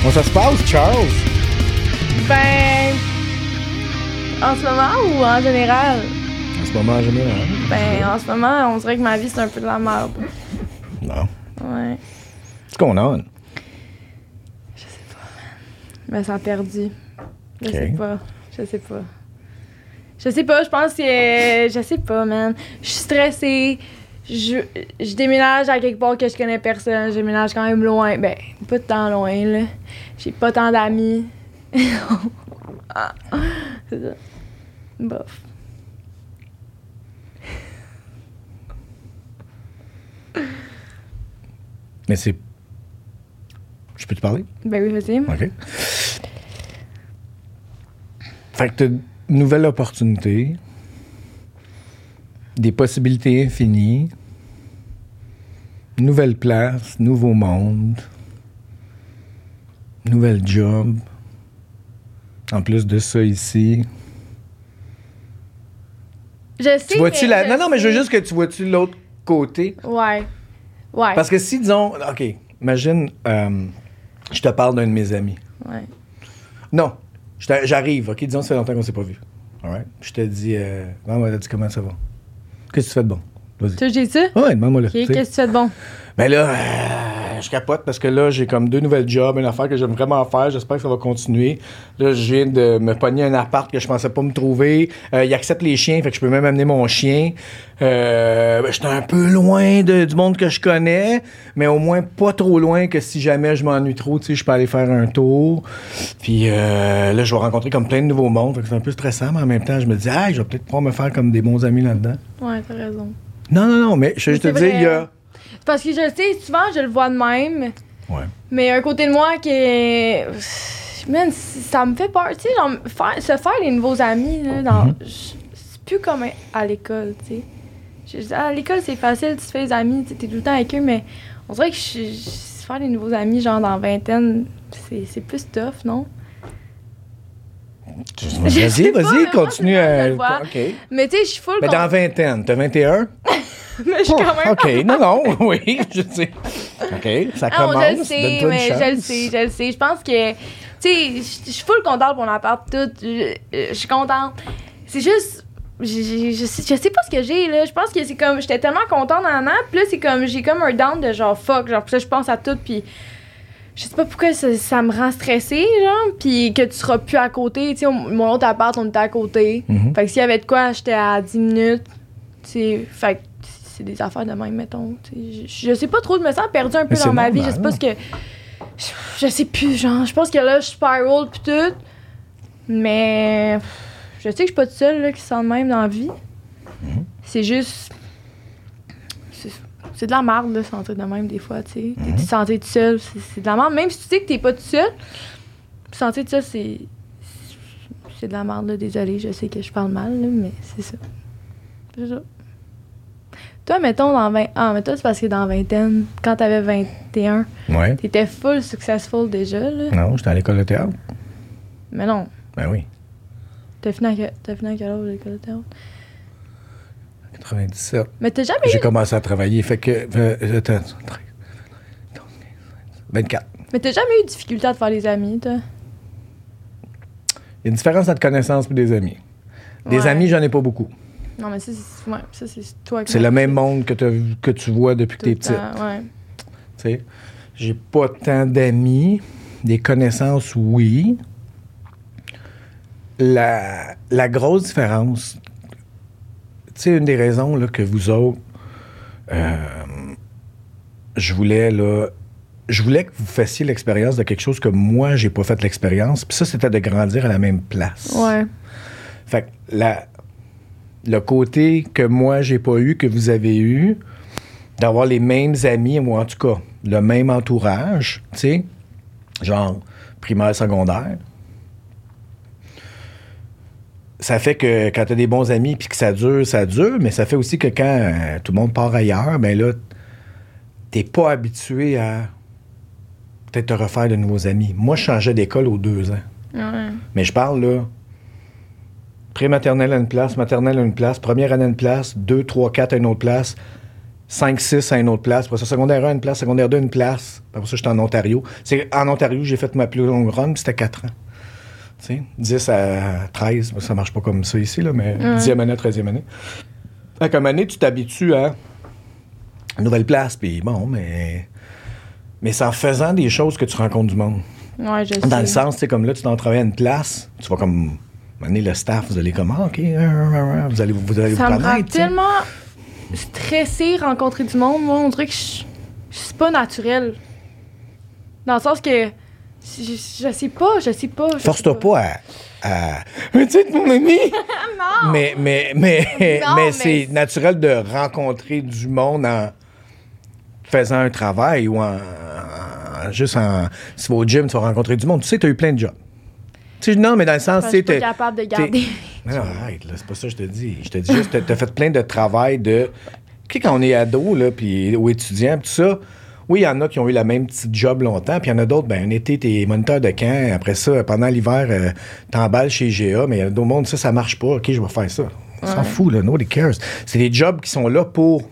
Comment ça se passe, Charles? Ben. En ce moment ou en général? En ce moment, en général. Ben, en ce moment, on dirait que ma vie, c'est un peu de la merde. Non. Ouais. What's going on? Ben, ça a perdu. Je Ok. sais pas. Je sais pas. Je sais pas, je pense que. Je sais pas, man. Je suis stressée. Je, je déménage à quelque part que je connais personne. Je déménage quand même loin. Ben, pas tant loin, là. J'ai pas tant d'amis. Ah, C'est ça. Bof. Mais c'est. Je peux te parler? Ben oui, vas-y. OK. Fait que t'as une nouvelle opportunité, des possibilités infinies, nouvelle place, nouveau monde, nouvelle job. En plus de ça ici. Je sais. Tu vois-tu la. Non, non, mais je veux juste que tu vois-tu l'autre côté. Ouais. Ouais. Parce que si, disons. OK, imagine, euh, je te parle d'un de mes amis. Ouais. Non, j'arrive, OK? Disons, ça fait longtemps qu'on s'est pas vu. All right? Je te dis, euh, dit comment ça va? Qu'est-ce que tu fais de bon? Vas-y. Tu j'ai ça? Ouais, demande-moi là. Ok, qu'est-ce que tu fais de bon? Ben là, euh, je capote parce que là, j'ai comme deux nouvelles jobs, une affaire que j'aime vraiment faire. J'espère que ça va continuer. Là, je viens de me pogner un appart que je pensais pas me trouver. Euh, il accepte les chiens, fait que je peux même amener mon chien. Euh, ben, j'étais un peu loin de- du monde que je connais, mais au moins pas trop loin que si jamais je m'ennuie trop, tu sais, je peux aller faire un tour. Puis euh, là, je vais rencontrer comme plein de nouveaux mondes. Fait que c'est un peu stressant, mais en même temps, je me dis, ah, je vais peut-être pouvoir me faire comme des bons amis là-dedans. Ouais, t'as raison. Non, non, non, mais je juste te dire, il y a. Parce que je le sais, souvent, je le vois de même. Ouais. Mais il y a un côté de moi qui est. Man, ça me fait peur. Tu sais, genre, faire, se faire des nouveaux amis, là, dans. Mhm. je- C'est plus comme à l'école, tu sais. Je- je- À l'école, c'est facile, tu te fais des amis, tu es tout le temps avec eux, mais on dirait que je, je- se faire des nouveaux amis, genre dans vingtaine, c'est plus tough, non? Vas-y, vas-y, continue à. je le vois. OK. Mais tu sais, je suis full. Mais con- dans vingtaine, t'as 21? Mais je suis quand même. OK, non, non, oui, je sais. OK, ça Ah, commence. je le sais, mais je le sais, je le sais. Je pense que, tu sais, je suis full contente pour mon appart, tout. Je je suis contente. C'est juste, je, je, sais, je sais pas ce que j'ai, là. Je pense que c'est comme, j'étais tellement contente en an, puis là, c'est comme, j'ai comme un down de genre fuck, genre, puis là, je pense à tout, puis je sais pas pourquoi ça, ça me rend stressée, genre, puis que tu seras plus à côté. Tu sais, mon autre appart, on était à côté. Mhm. Fait que s'il y avait de quoi, j'étais à 10 minutes. Tu sais, fait que c'est des affaires de même, mettons. Je, je sais pas trop, je me sens perdue un peu dans ma vie. Je sais pas ce que. Je, je sais plus, genre. Je pense que là, je spiral pis tout. Mais. Je sais que je suis pas toute seule là, qui se sent de même dans la vie. Mhm. C'est juste. c'est- C'est de la merde, là, sentir de même, des fois, tu sais. Mhm. Te sentir tout seul, c'est c'est de la merde. Même si tu sais que t'es pas tout seul, sentir tout seul, c'est. C'est de la merde, là. Désolée, je sais que je parle mal, là, mais c'est ça. C'est ça. Toi, mettons, dans 20... Ah, mais toi, c'est parce que dans vingtaine, quand t'avais 21, Ouais. t'étais full successful déjà, là. Non, j'étais à l'école de théâtre. Mais non. Ben oui. T'as fini à, t'as fini à quel âge l'école de théâtre? 97. Mais t'as jamais J'ai eu... commencé à travailler. Fait que. euh, attends, 13, 14, 15, 24. Mais t'as jamais eu de difficulté à te faire des amis, toi? Il y a une différence entre connaissances et des amis. Des Ouais. amis, j'en ai pas beaucoup. Non, mais ça, c'est... Ouais, toi C'est le même monde que, que tu vois depuis que tout t'es le petite. Ouais. Tu sais, j'ai pas tant d'amis. Des connaissances, oui. La, la grosse différence, tu sais, une des raisons là, que vous autres, euh, je voulais, là, je voulais que vous fassiez l'expérience de quelque chose que moi, j'ai pas fait l'expérience. Puis ça, c'était de grandir à la même place. Ouais. Fait que la, le côté que moi, j'ai pas eu, que vous avez eu, d'avoir les mêmes amis, ou en tout cas, le même entourage, tu sais, genre primaire, secondaire, ça fait que quand tu as des bons amis puis que ça dure, ça dure, mais ça fait aussi que quand euh, tout le monde part ailleurs, ben là, t'es pas habitué à peut-être te refaire de nouveaux amis. Moi, je changeais d'école aux deux ans. Ouais. Mais je parle là. Pré-maternelle à une place, maternelle à une place, première année à une place, deux, trois, quatre à une autre place. 5-6 à une autre place. Après ça, secondaire 1, une place. Secondaire 2, une place. Après ça, j'étais en Ontario. C'est en Ontario, j'ai fait ma plus longue run, c'était 4 ans. Tu sais, 10 à 13, ça marche pas comme ça ici, là, mais 10e année, 13e année. Moment donné, tu t'habitues à une nouvelle place, puis bon, mais... Mais c'est en faisant des choses que tu rencontres du monde. Ouais, je sais. Dans le sens, tu sais, comme là, tu t'en travailles à une place, tu vas comme... Mener le staff, vous allez comme, ah, OK, vous allez, vous allez vous Ça me sais. tellement stressée rencontrer du monde. Moi, on dirait que je, suis pas naturel. Dans le sens que je, sais pas, je sais pas. Force-toi pas à. à... Mais tu sais, mon ami! non! Mais, mais, mais, Non, mais mais- c'est naturel de rencontrer du monde en faisant un travail ou en, en- juste en. Si tu vas au gym, tu vas rencontrer du monde. Tu sais, tu as eu plein de jobs. Tu sais, non, mais dans le sens, tu t'es- capable de garder. Non, non, arrête, là, c'est pas ça que je te dis. Je te dis juste, t'as- fait plein de travail de. Tu sais, quand on est ado, là, puis, ou étudiant, tout ça, oui, il y en a qui ont eu la même petite job longtemps, puis il y en a d'autres, ben, un été, t'es moniteur de camp, après ça, pendant l'hiver, euh, t'emballes chez GA, mais il y a d'autres mondes, ça, ça marche pas, ok, je vais faire ça. On s'en fout, là, nobody cares. C'est des jobs qui sont là pour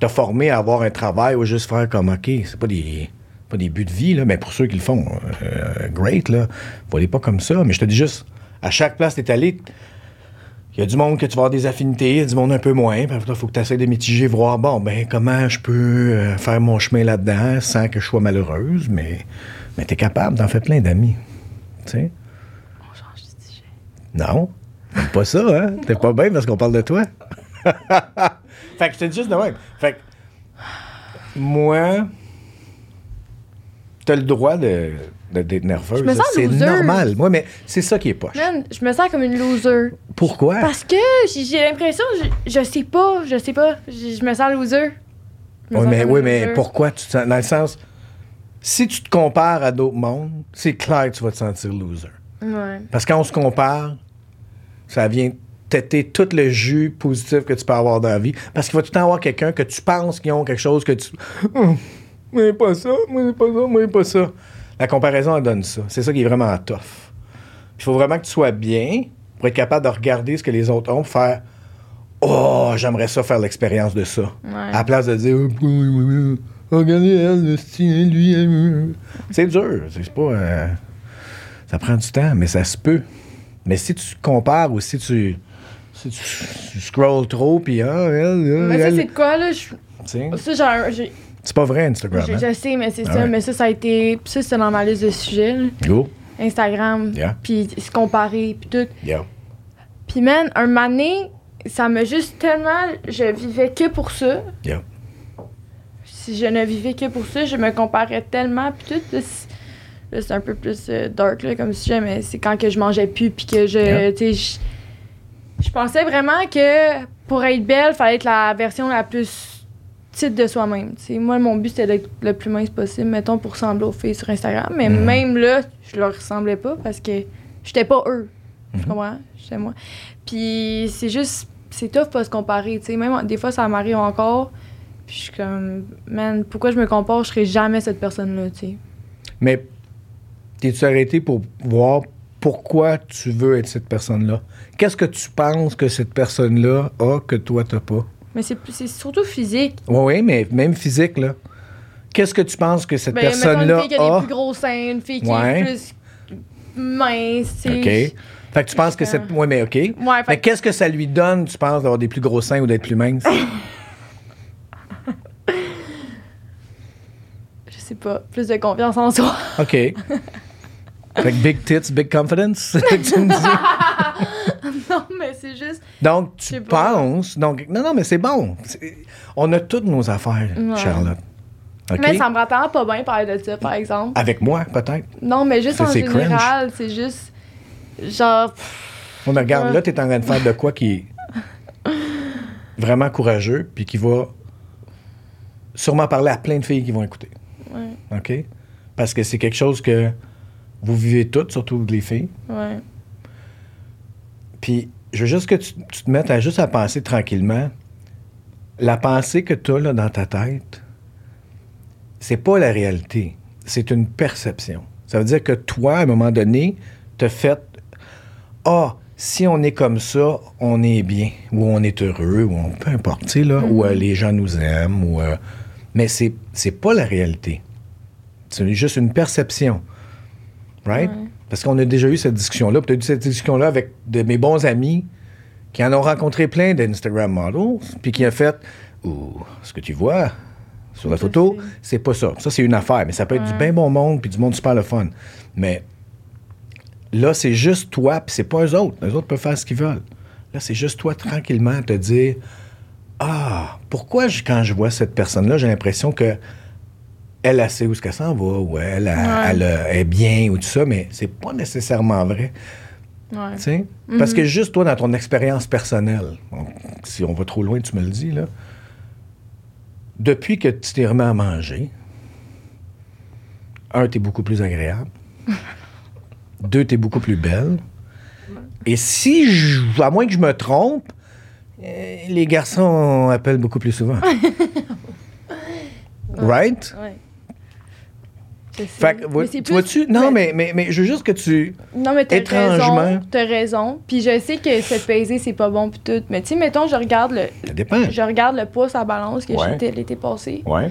te former à avoir un travail ou juste faire comme, ok, c'est pas des. Pas des buts de vie, là, mais pour ceux qui le font, euh, great, là. Voyez pas comme ça. Mais je te dis juste, à chaque place, t'es allé, il y a du monde que tu vas avoir des affinités, il y a du monde un peu moins. Il faut que tu essaies de mitiger, voir, bon, ben, comment je peux euh, faire mon chemin là-dedans sans que je sois malheureuse, mais, mais tu es capable d'en faire plein d'amis. Tu sais? On change de sujet. Non, pas ça, hein? T'es pas bien parce qu'on parle de toi. fait que je te dis juste de même. Fait que, moi, t'as le droit de, de- d'être nerveuse. C'est loser. normal. Moi, mais c'est ça qui est poche. Man, je me sens comme une loser. Pourquoi? Parce que j'ai l'impression, je, je sais pas, je sais pas. Je, je me sens loser. Me Oui, sens mais, oui, mais pourquoi tu te sens. Dans le sens, si tu te compares à d'autres mondes, c'est clair que tu vas te sentir loser. Ouais. Parce que quand on se compare, ça vient têter tout le jus positif que tu peux avoir dans la vie. Parce qu'il va tout le temps avoir quelqu'un que tu penses qu'ils ont quelque chose que tu. Moi, pas ça, moi, pas ça, moi, pas ça. La comparaison, elle donne ça. C'est ça qui est vraiment tough. Il faut vraiment que tu sois bien pour être capable de regarder ce que les autres ont faire. Oh, j'aimerais ça faire l'expérience de ça. Ouais. À la place de dire, oh, regardez elle, le style, lui, elle. C'est dur. C'est pas. euh, ça prend du temps, mais ça se peut. Mais si tu compares ou si tu. Si tu, tu scrolls trop, puis ah, elle, elle, Mais ça, c'est quoi, là? Je- Ça, j'ai- c'est pas vrai, Instagram. je, hein? je sais, mais c'est Ah ça. ouais. Mais ça, ça a été. Puis ça, c'est dans ma liste de sujets. Go. Instagram. Yeah. Puis se comparer, puis tout. Yeah. Puis, man, un mané, ça m'a juste tellement. Je vivais que pour ça. Yeah. Si je ne vivais que pour ça, je me comparais tellement, puis tout. Là, c'est- un peu plus euh, dark, là, comme sujet, mais c'est quand que je mangeais plus, puis que je. Tu sais, je. Je pensais vraiment que pour être belle, fallait être la version la plus petite de soi-même. Moi, mon but, c'était d'être le plus mince possible, mettons, pour ressembler aux filles sur Instagram. Mais Mhm. même là, je leur ressemblais pas parce que j'étais pas eux. Tu Mhm. comprends? J'étais moi. Puis c'est juste, c'est tough pas se comparer. Sais, même des fois, ça m'arrive encore. Puis je suis comme, man, pourquoi je me compare? Je serai jamais cette personne-là, tu sais. Mais t'es-tu arrêté pour voir pourquoi tu veux être cette personne-là? Qu'est-ce que tu penses que cette personne-là a que toi, t'as pas? Mais c'est c'est surtout physique. Oui, oui, mais même physique, là. Qu'est-ce que tu penses que cette Ben, personne-là une fille qui a a? des plus gros seins, une fille qui Ouais. est plus mince. OK. Fait que tu penses que cette. Oui, mais OK. Ouais, Mais fait que- qu'est-ce que ça lui donne, tu penses, d'avoir des plus gros seins ou d'être plus mince? je sais pas, plus de confiance en soi. OK. Fait que big tits, big confidence, c'est tu me dis. non, mais c'est juste. Donc, tu penses. Donc, non, non, mais c'est bon. On a toutes nos affaires, Ouais. Charlotte. Mais ça me rend pas bien parler de ça, par exemple. Avec moi, peut-être. Non, mais juste en général, c'est juste. Genre. On regarde, Ouais. là, tu es en train de faire de quoi qui est vraiment courageux, puis qui va sûrement parler à plein de filles qui vont écouter. Ouais, OK? Parce que c'est quelque chose que vous vivez toutes, surtout les filles. ouais. Puis, je veux juste que tu, tu te mettes à juste à penser tranquillement. La pensée que tu as là, dans ta tête, c'est pas la réalité. C'est une perception. Ça veut dire que toi, à un moment donné, t'as fait Ah, si on est comme ça, on est bien, ou on est heureux, ou on, peu importe, tu sais, là, ou euh, les gens nous aiment, ou. euh, mais c'est, c'est pas la réalité. C'est juste une perception. Right? Parce qu'on a déjà eu cette discussion-là. Puis tu as eu cette discussion-là avec de mes bons amis qui en ont rencontré plein d'Instagram models, puis qui ont fait Ouh, ce que tu vois sur la photo, c'est- pas ça. Ça, c'est une affaire, mais ça peut être du bien bon monde, puis du monde super le fun. Mais là, c'est juste toi, puis c'est pas eux autres. Les autres peuvent faire ce qu'ils veulent. Là, c'est juste toi, tranquillement, te dire Ah, pourquoi, je- quand je vois cette personne-là, j'ai l'impression que elle, elle sait où est-ce qu'elle s'en va, ou elle, elle, Ouais. elle, est bien, ou tout ça, mais c'est pas nécessairement vrai. Ouais. Parce que juste toi, dans ton expérience personnelle, on- si on va trop loin, tu me le dis, là, depuis que tu t'es remis à manger, un, t'es beaucoup plus agréable. Deux, t'es beaucoup plus belle. Et si, je- à moins que je me trompe, euh, les garçons appellent beaucoup plus souvent. right? Ouais. Fait que, Mais c'est tu plus- vois-tu? Non, mais, mais, mais je veux juste que tu. Non, mais t'as étrangement- raison. T'as raison. Puis je sais que se peser, c'est pas bon pis tout. Mais tu sais, mettons, je regarde le, Ça dépend. je regarde le poids à balance que Ouais. j'étais l'été passé. Ouais.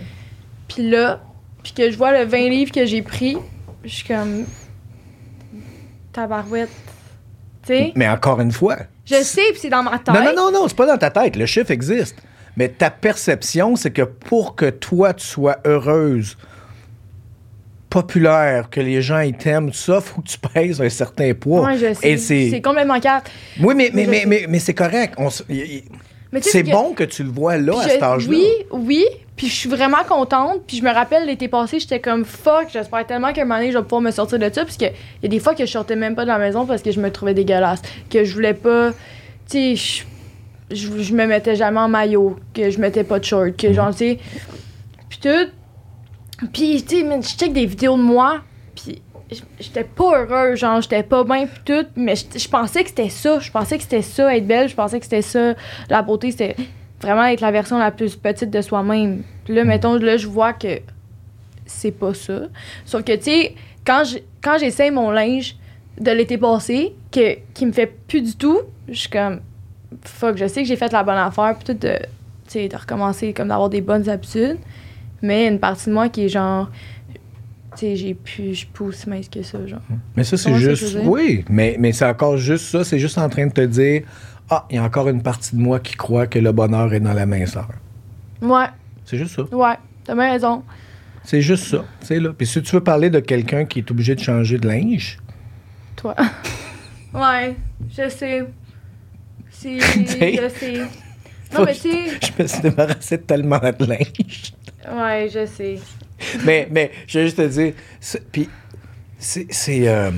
Puis là, puis que je vois le 20 livres que j'ai pris, je suis comme. Tabarouette. Tu sais? Mais encore une fois. Je sais, puis c'est dans ma tête. Non, non, non, non, c'est pas dans ta tête. Le chiffre existe. Mais ta perception, c'est que pour que toi, tu sois heureuse, populaire, que les gens ils t'aiment, tout ça, faut que tu pèses un certain poids. Ouais, je sais. C'est... Complètement clair. Oui, mais, mais, Je mais, mais, mais c'est correct. On s- C'est que- bon que tu le vois là, à Puis cet je- âge-là. Oui, oui. Puis je suis vraiment contente. Puis je me rappelle l'été passé, j'étais comme fuck. J'espère tellement qu'un moment donné, je vais pouvoir me sortir de ça. Parce qu'il y a des fois que je sortais même pas de la maison parce que je me trouvais dégueulasse. Que je voulais pas. Tu sais, je, je, je me mettais jamais en maillot. Que je mettais pas de short. Que genre, tu sais. Puis tout. Puis, tu sais, je check des vidéos de moi. Puis j'étais pas heureuse. Genre, j'étais pas bien. Puis tout. Mais je, pensais que c'était ça. Je pensais que c'était ça, être belle. Je pensais que c'était ça. La beauté, c'était vraiment être la version la plus petite de soi-même. Là, mettons, là, je vois que c'est pas ça. Sauf que, tu sais, quand je- quand j'essaye mon linge de l'été passé, que, qui me fait plus du tout, je suis comme, fuck, je sais que j'ai fait la bonne affaire, puis tout de, de recommencer, comme d'avoir des bonnes habitudes. Mais une partie de moi qui est genre, tu sais, j'ai plus, je aussi mince que ça, genre. Mais ça, c'est juste. Oui, mais, mais c'est encore juste ça. C'est juste en train de te dire Ah, il y a encore une partie de moi qui croit que le bonheur est dans la minceur. Ouais, C'est juste ça. ouais, t'as bien raison. C'est juste ça. C'est là. Puis si tu veux parler de quelqu'un qui est obligé de changer de linge, Toi. ouais, je sais. T'sais, je sais. Non, mais tu je me suis débarrassé de tellement de linge. Ouais, je sais. mais, mais je vais juste te dire. Puis c'est. euh,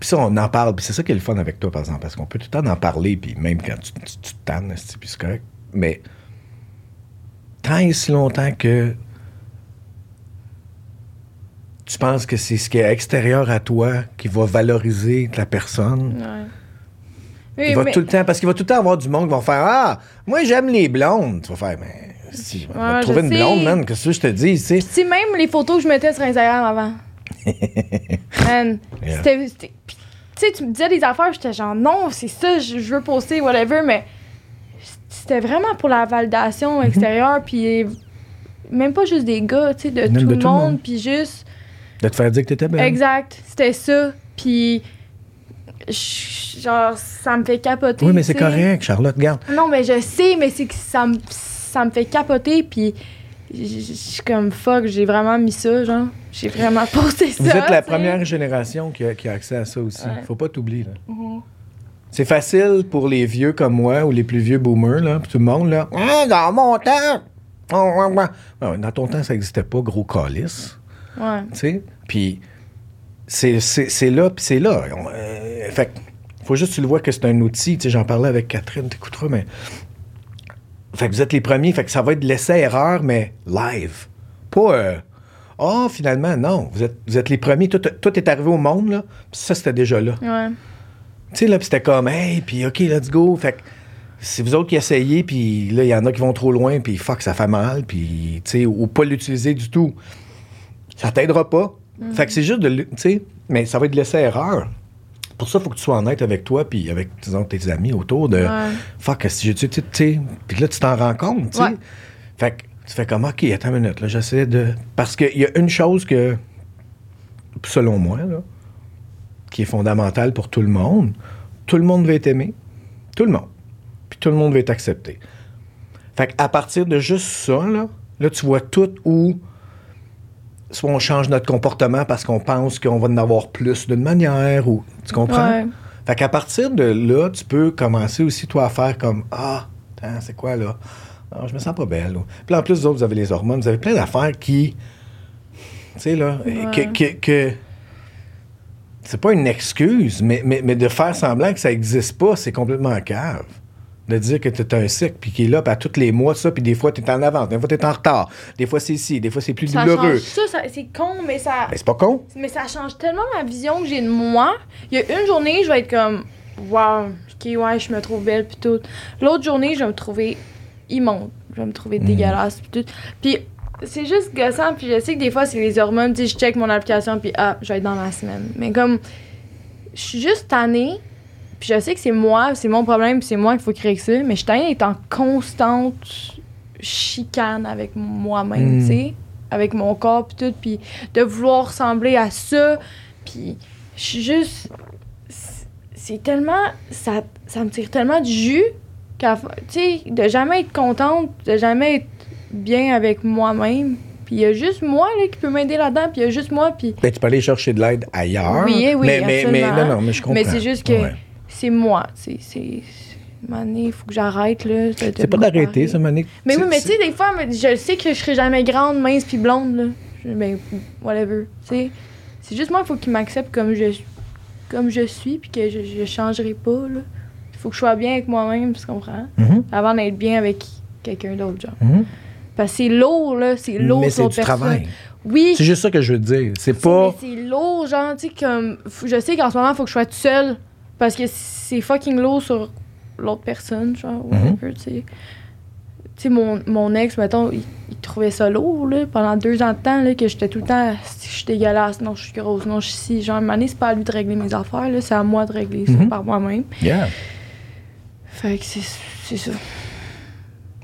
Puis ça, on en parle, puis c'est ça qui est le fun avec toi, par exemple, parce qu'on peut tout le temps en parler, puis même quand tu, tu, tu te tannes, puis c'est correct. Mais tant et si longtemps que tu penses que c'est ce qui est extérieur à toi qui va valoriser la personne, Ouais. Il va mais- tout le temps, parce qu'il va tout le temps avoir du monde qui va faire Ah, moi j'aime les blondes. Tu vas faire, mais si, on va Ouais, te trouver je une sais. blonde, man, qu'est-ce que je te dis, tu sais? Même les photos que je mettais sur Instagram avant. Man, Yeah. c'était. Tu sais, tu me disais des affaires, j'étais genre, non, c'est ça, je, je veux poster, whatever, mais c'était vraiment pour la Mhm. validation extérieure, puis même pas juste des gars, tu sais, de, tout, de le tout le monde, monde. puis juste. De te faire dire que t'étais belle. Exact, c'était ça, puis. Je- Genre, ça me fait capoter. Oui, mais c'est correct, Charlotte, regarde. Non, mais je sais, mais c'est que ça me, ça me fait capoter, puis je suis comme fuck, j'ai vraiment mis ça, genre. J'ai vraiment posté ça. Vous êtes la première génération qui a, qui a accès à ça aussi. Ouais. Faut pas t'oublier, là. Mhm. C'est facile pour les vieux comme moi ou les plus vieux boomers, là, tout le monde, là. Ah, dans mon temps! Non, dans ton temps, ça n'existait pas, gros calice. Ouais. tu sais. Puis c'est, c'est, c'est là, puis c'est là. Euh, fait que faut juste que tu le vois que c'est un outil. Tu sais, j'en parlais avec Catherine, t'écouteras, mais... Fait que vous êtes les premiers, fait que ça va être de l'essai-erreur, mais live. Pas... euh, Ah, finalement, non. Vous êtes, vous êtes les premiers. Tout, tout est arrivé au monde, là. Ça, c'était déjà là. Ouais. Tu sais, là, c'était comme, hey, puis OK, let's go. Fait que c'est vous autres qui essayez, puis là, il y en a qui vont trop loin, puis fuck, ça fait mal, puis, tu sais, ou pas l'utiliser du tout. Ça t'aidera pas, Fait que c'est juste de. Tu sais, mais ça va être de laisser erreur. Pour ça, il faut que tu sois honnête avec toi puis avec, disons, tes amis autour de. Ouais. Fuck, que tu tu sais. Puis là, tu t'en rends compte, tu sais. Ouais. Fait que tu fais comme, OK, attends une minute, là, j'essaie de. Parce qu'il y a une chose que, selon moi, là, qui est fondamentale pour tout le monde. Tout le monde veut être aimé. Tout le monde. Puis tout le monde veut être accepté. Fait qu'à partir de juste ça, là, là, tu vois tout où soit on change notre comportement parce qu'on pense qu'on va en avoir plus d'une manière ou tu comprends? Ouais. Fait qu'à partir de là, tu peux commencer aussi toi à faire comme Ah, c'est quoi là? Ah, je me sens pas belle. ou- Puis en plus, vous autres, vous avez les hormones, vous avez plein d'affaires qui. Tu sais, là, que. que, que- c'est pas une excuse, mais, mais, mais de faire semblant que ça existe pas, c'est complètement cave. De dire que tu es un cycle, puis qu'il est là, puis à tous les mois, ça, puis des fois, tu es en avance, des fois, tu es en retard, des fois, c'est ci, des fois, c'est plus Ça douloureux. change ça, ça- c'est con, mais ça. Mais c'est pas con. Mais ça change tellement ma vision que j'ai de moi. Il y a une journée, je vais être comme, wow, ok, ouais, je me trouve belle, puis tout. L'autre journée, je vais me trouver immonde. Je vais me trouver dégueulasse, puis tout. Puis c'est juste gossant, puis je sais que des fois, c'est les hormones. Tu je check mon application, puis ah, je vais être dans la semaine. Mais comme, je suis juste tannée, puis je sais que c'est moi, c'est mon problème, c'est moi qu'il faut créer que ça. Mais je suis d'être en constante chicane avec moi-même, Mm. tu sais, avec mon corps, puis tout, puis de vouloir ressembler à ça. Puis je suis juste. c'est- tellement. Ça, ça me tire tellement du jus. Tu sais, de jamais être contente, de jamais être bien avec moi-même. Puis il y a juste moi là, qui peut m'aider là-dedans, puis il y a juste moi, puis. Ben, tu peux aller chercher de l'aide ailleurs. Oui, oui, mais, mais, mais, absolument. non, non, mais je comprends. Mais c'est juste que Ouais. C'est moi. C'est. donné, il faut que j'arrête, là. C'est pas d'arrêter, ça, Monique. Mais oui, mais tu sais, des fois, je sais que je serai jamais grande, mince puis blonde, là. Je- Ben, whatever. C'est juste moi, il faut qu'il m'accepte comme je, comme je suis, puis que je, je changerai pas. Il faut que je sois bien avec moi-même, tu comprends? Mhm, Avant d'être bien avec quelqu'un d'autre, genre. mhm. Parce que c'est lourd, là. C'est lourd Mais sur personne. travail. Oui. C'est juste ça que je veux te dire. C'est pas. c'est lourd, genre, tu sais, comme. faut- Je sais qu'en ce moment, il faut que je sois toute seule. Parce que c'est fucking lourd sur l'autre personne, genre, Mhm. tu sais. Tu sais, mon, mon ex, mettons, il, il trouvait ça lourd, là, pendant deux ans de temps, là, que j'étais tout le temps, je suis dégueulasse, non, je suis grosse, non, je suis ci. Genre, à c'est pas à lui de régler mes affaires, là, c'est à moi de régler ça Mhm. par moi-même. Yeah. Fait que c'est ça.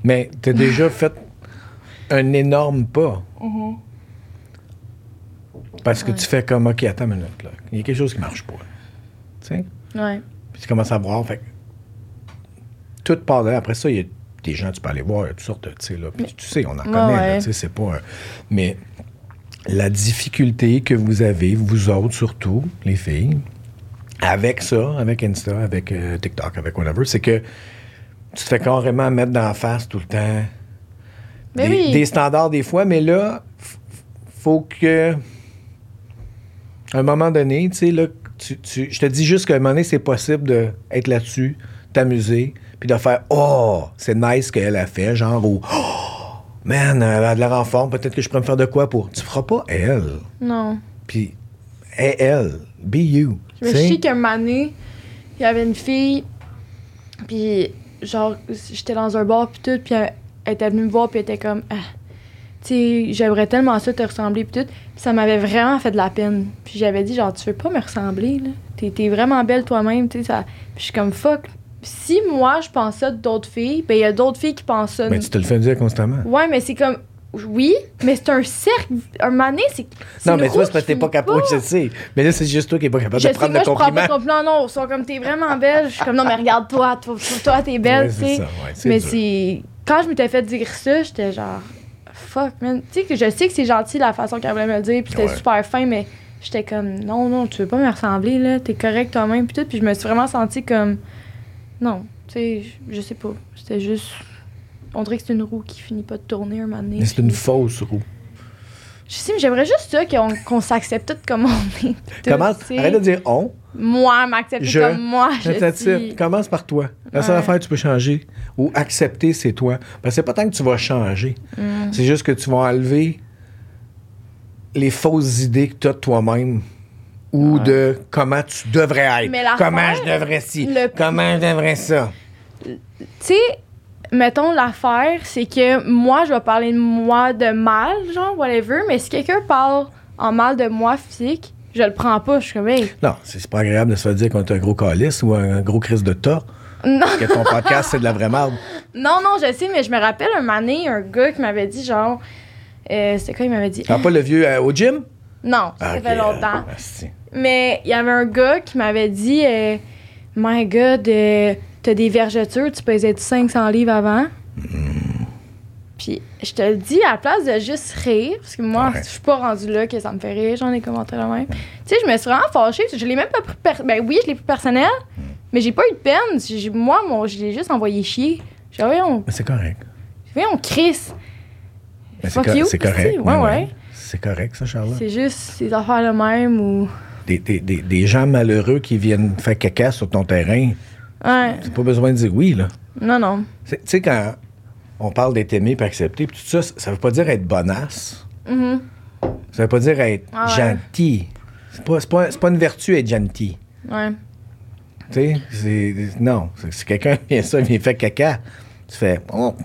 Mais t'as déjà fait un énorme pas. Parce que Ouais. tu fais comme, OK, attends une minute, là. Il y a quelque chose qui marche pas. Tu sais? Ouais. Puis tu commences à voir. Fait tout part là. Après ça, il y a des gens, tu peux aller voir, il y a toutes sortes de. Tu sais, là. Puis tu sais, on en connaît, tu sais, c'est pas. un- Mais la difficulté que vous avez, vous autres surtout, les filles, avec ça, avec Insta, avec euh, TikTok, avec whatever, c'est que tu te fais carrément mettre dans la face tout le temps. Mais des, oui. des standards des fois, mais là, faut que. À un moment donné, tu sais, là, tu, tu- je te dis juste qu'à un moment donné, c'est possible d'être là-dessus, t'amuser, puis de faire Oh, c'est nice ce qu'elle a fait, genre, ou Oh, man, elle a de l'air en forme, peut-être que je pourrais me faire de quoi pour. Tu feras pas elle. Non. Puis, elle, be you. Je sais? souviens qu'un moment donné, il y avait une fille, puis genre, j'étais dans un bar, puis tout, puis elle, était venue me voir, puis elle était comme, ah, j'aimerais tellement ça te ressembler, puis tout. Puis ça m'avait vraiment fait de la peine. Puis j'avais dit, genre, tu veux pas me ressembler, là? T'es, t'es vraiment belle toi-même, tu sais, ça. Puis je suis comme, fuck. Si moi, je pense ça d'autres filles, ben il y a d'autres filles qui pensent ça. Mais tu te le fais dire constamment. Ouais, mais c'est comme, oui, mais c'est un cercle. Un moment donné, c'est. Non, mais toi, c'est parce que t'es pas capable, je sais. Mais là, c'est juste toi qui es pas capable je de sais, prendre moi, le je prends pas compliment. compliment. Non, ils sont comme, t'es vraiment belle. Je suis comme, non, mais regarde-toi, toi, toi, t'es belle, Ouais, tu sais. ouais, mais c'est. Quand je m'étais fait dire ça, j'étais genre, fuck, man. Tu sais, que je sais que c'est gentil la façon qu'elle voulait me le dire, puis c'était Ouais. super fin, mais j'étais comme, non, non, tu veux pas me ressembler, là. T'es correct toi-même, puis tout. Puis je me suis vraiment sentie comme, non, tu sais, je sais pas. C'était juste. On dirait que c'est une roue qui finit pas de tourner un moment donné. Mais c'est une fausse roue. Je sais, mais j'aimerais juste ça, qu'on qu'on s'accepte tout comme on est. tu sais? arrête de dire on. Moi, m'accepter Je- comme moi, je That's suis. it. Commence par toi. La seule Ouais. affaire que tu peux changer ou accepter, c'est toi. Parce que c'est pas tant que tu vas changer. Mm. C'est juste que tu vas enlever les fausses idées que tu as de toi-même ou de comment tu devrais être. Mais l'affaire, comment je devrais ci. le- Comment je devrais ça. Tu sais, mettons, l'affaire, c'est que moi, je vais parler de moi de mal, genre, whatever, mais si quelqu'un parle en mal de moi physique, je le prends pas. Je suis comme, hey, Non, c'est pas agréable de se faire dire qu'on est un gros calice ou un gros crise de tas. non, Que ton podcast, c'est de la vraie merde. non, non, je sais, mais je me rappelle un donné, un gars qui m'avait dit, genre, euh, c'était quoi, il m'avait dit? Ah, pas le vieux euh, au gym? Non, ça Ah, fait ok, longtemps. euh, asti. Mais il y avait un gars qui m'avait dit euh, My God, euh, t'as des vergetures, tu pesais 500 livres avant? Puis je te le dis, à la place de juste rire, parce que moi, Ouais. je suis pas rendue là que ça me fait rire, j'en ai commenté la même. Tu sais, je me suis vraiment fâchée. Je l'ai même pas pris. Ben oui, je l'ai pris personnel, mais j'ai pas eu de peine. J'ai- moi, mon, je l'ai juste envoyé chier. J'ai Mais c'est correct. voyons, Chris. Mais c'est correct. si, ouais, ouais. C'est correct, ça, Charlotte. C'est juste ces affaires le même ou. Des, des, des, des gens malheureux qui viennent faire caca sur ton terrain, Ouais, c'est pas besoin de dire oui, là. non, non. Tu sais, quand on parle d'être aimé et accepté, puis tout ça, ça veut pas dire être bonasse. Mhm. Ça veut pas dire être Ah gentil. C'est pas, pas, pas une vertu être gentil. Ouais. Tu sais, c'est. Non. C'est- Si quelqu'un vient ça, vient faire caca, tu fais. Oh,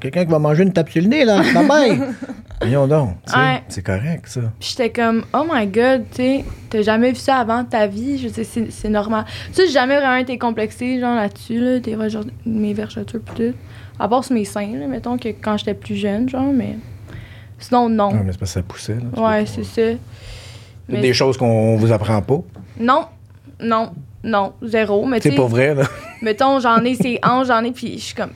quelqu'un qui va manger une tape sur le nez, là. Bye bye. Voyons donc. Ouais. C'est correct, ça. J'étais comme, oh my god, tu sais, t'as jamais vu ça avant ta vie, je sais, c'est, normal. Tu sais, j'ai jamais vraiment été complexée, genre là-dessus, là, des mes vergetures pis tout. À part sur mes seins, là, mettons que quand j'étais plus jeune, genre, mais. Sinon, non. Ah, mais c'est parce que ça poussait, là. ouais, c'est ça. Mais- des choses qu'on vous apprend pas. Non, non, non, zéro. Mais Tu tu sais, pour sais, vrai, là. mettons, j'en ai ces hanches, j'en ai, puis je suis comme,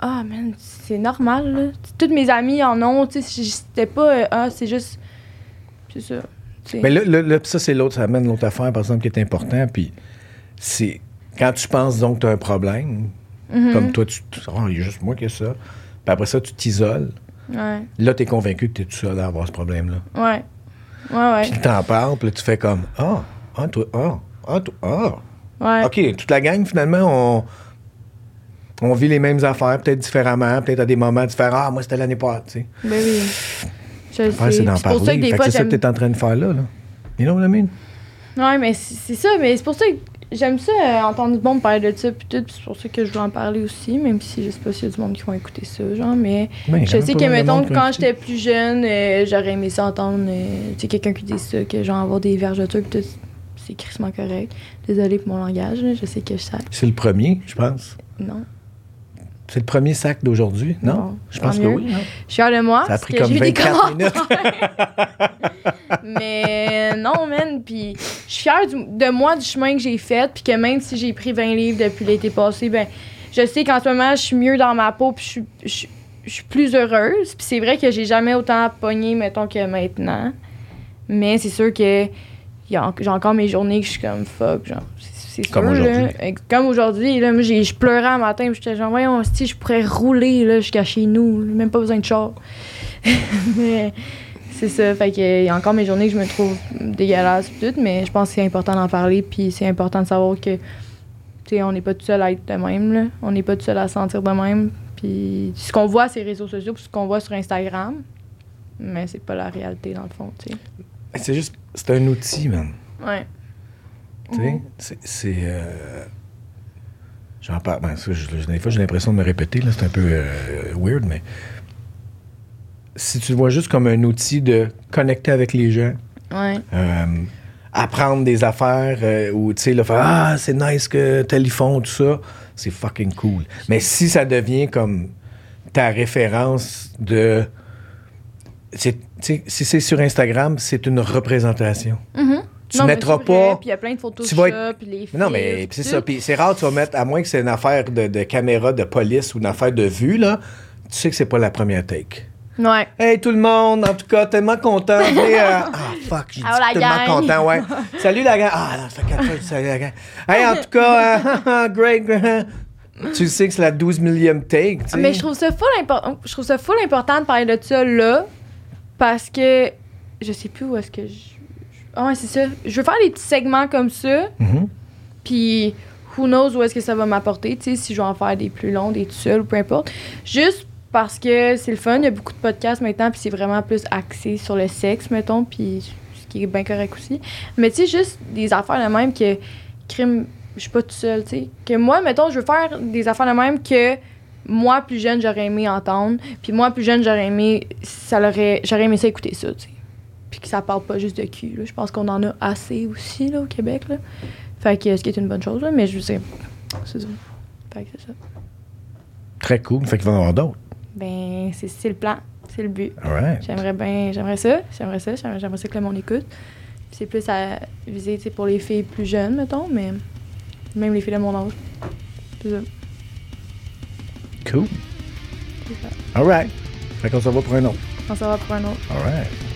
ah, man, c'est normal, là. Toutes mes amies en ont, tu sais, c'était pas, euh, ah, c'est juste. C'est ça. Mais là, là, là, ça, c'est l'autre, ça amène l'autre affaire, par exemple, qui est important. Puis, c'est quand tu penses donc que tu as un problème, Mhm. comme toi, tu. Oh, il y a juste moi qui ai ça. Puis après ça, tu t'isoles. Ouais, Là, tu es convaincu que tu es tout seul à avoir ce problème-là. ouais. Ouais, ouais. Puis t'en parles, puis là, tu fais comme Ah, ah, toi, ah, ah, toi, ah. Ouais. OK, toute la gang, finalement, on, on vit les mêmes affaires, peut-être différemment, peut-être à des moments différents. Ah, moi, c'était l'année passée. tu sais. Ben oui. Je sais. c'est pour ça que parler. des Fait fois, c'est ça que tu es en train de faire là. là. You know what I mean? Ouais, mais c'est ça. Mais c'est pour ça que j'aime ça, euh, entendre du monde parler de ça. Puis tout. Puis c'est pour ça que je veux en parler aussi. Même si je sais pas s'il y a du monde qui va écouter ça, genre. Mais Ben, je sais que, de mettons, quand j'étais plus jeune, euh, j'aurais aimé ça entendre. euh, tu sais, quelqu'un qui dit ça, que genre avoir des vergetures. Puis tout. C'est crissement correct. Désolée pour mon langage. Je sais que je sais. C'est le premier, je pense. Non. C'est le premier sac d'aujourd'hui, non? Je pense que oui. non? Je suis fière de moi. Ça a pris comme j'ai eu des 24 commentaires. Mais non, man. Puis je suis fière du- de moi, du chemin que j'ai fait. Puis que même si j'ai pris 20 livres depuis l'été passé, ben je sais qu'en ce moment, je suis mieux dans ma peau. Puis je suis- je suis- je suis plus heureuse. Puis c'est vrai que j'ai jamais autant pogné, mettons, que maintenant. Mais c'est sûr que j'ai encore mes journées que je suis comme fuck. Genre, c'est c'est sûr. Comme aujourd'hui. Comme aujourd'hui. Là, moi, je pleurais un matin. J'étais genre, voyons, si je pourrais rouler là, jusqu'à chez nous. Même pas besoin de char. mais c'est ça. Fait que y a encore mes journées que je me trouve dégueulasse tout, mais je pense que c'est important d'en parler puis c'est important de savoir que tu sais on n'est pas tout seul à être de même là. On n'est pas tout seul à se sentir de même. Puis ce qu'on voit sur les réseaux sociaux, puis ce qu'on voit sur Instagram, mais c'est pas la réalité dans le fond, tu sais. C'est juste, c'est un outil, man. Ouais. Tu sais, c'est- c'est. euh, J'en parle. Ben, ça, je- je- des fois, j'ai l'impression de me répéter, c'est un peu euh, weird, mais. Si tu le vois juste comme un outil de connecter avec les gens, Ouais. euh, apprendre des affaires, ou, tu sais, là, faire Ah, c'est nice que tel ils font, tout ça, c'est fucking cool. Mais si ça devient comme ta référence de. si c'est sur Instagram, c'est une représentation. Mhm. Tu Non, mais mettras pas. Puis il y a plein de photos tu vas être- les Mais Non, mais c'est ça. Puis c'est rare, tu vas mettre, à moins que c'est une affaire de, de caméra de police ou une affaire de vue, là, tu sais que c'est pas la première take. Ouais. Hey tout le monde, en tout cas, tellement content. Euh, Ah, fuck, j'ai dit Ah, tellement gang. content, ouais. Salut la gang. Ah, non, ça fait quatre fois salut la gang. Hey, en tout cas, euh, great, great. Tu sais que c'est la 12 millième take, tu sais. Mais je trouve ça full important. Je trouve ça full important de parler de ça là parce que je sais plus où est-ce que je. Ah ouais, c'est ça. Je veux faire des petits segments comme ça, Mhm. puis who knows où est-ce que ça va m'apporter, tu sais, si je vais en faire des plus longs, des tout seuls ou peu importe. Juste parce que c'est le fun, il y a beaucoup de podcasts maintenant, puis c'est vraiment plus axé sur le sexe, mettons, puis ce qui est bien correct aussi. Mais tu sais, juste des affaires de même que crime, je suis pas tout seul, tu sais. Que moi, mettons, je veux faire des affaires de même que moi, plus jeune, j'aurais aimé entendre. Puis moi, plus jeune, j'aurais aimé, ça l'aurait, j'aurais aimé ça écouter ça, tu sais. Puis que ça parle pas juste de cul. là. Je pense qu'on en a assez aussi là, au Québec. Là. Fait que ce qui est une bonne chose, là, mais je sais. C'est ça. Fait que c'est ça. Très cool. Fait qu'il va y en avoir d'autres. Ben, c'est c'est le plan. C'est le but. J'aimerais bien, j'aimerais ça, j'aimerais ça, j'aimerais j'aimerais ça que le monde écoute. Puis c'est plus à viser, pour les filles plus jeunes, mettons, mais même les filles de mon âge. C'est ça. Cool. C'est ça. All right. Fait qu'on s'en va pour un autre. On s'en va pour un autre. All right.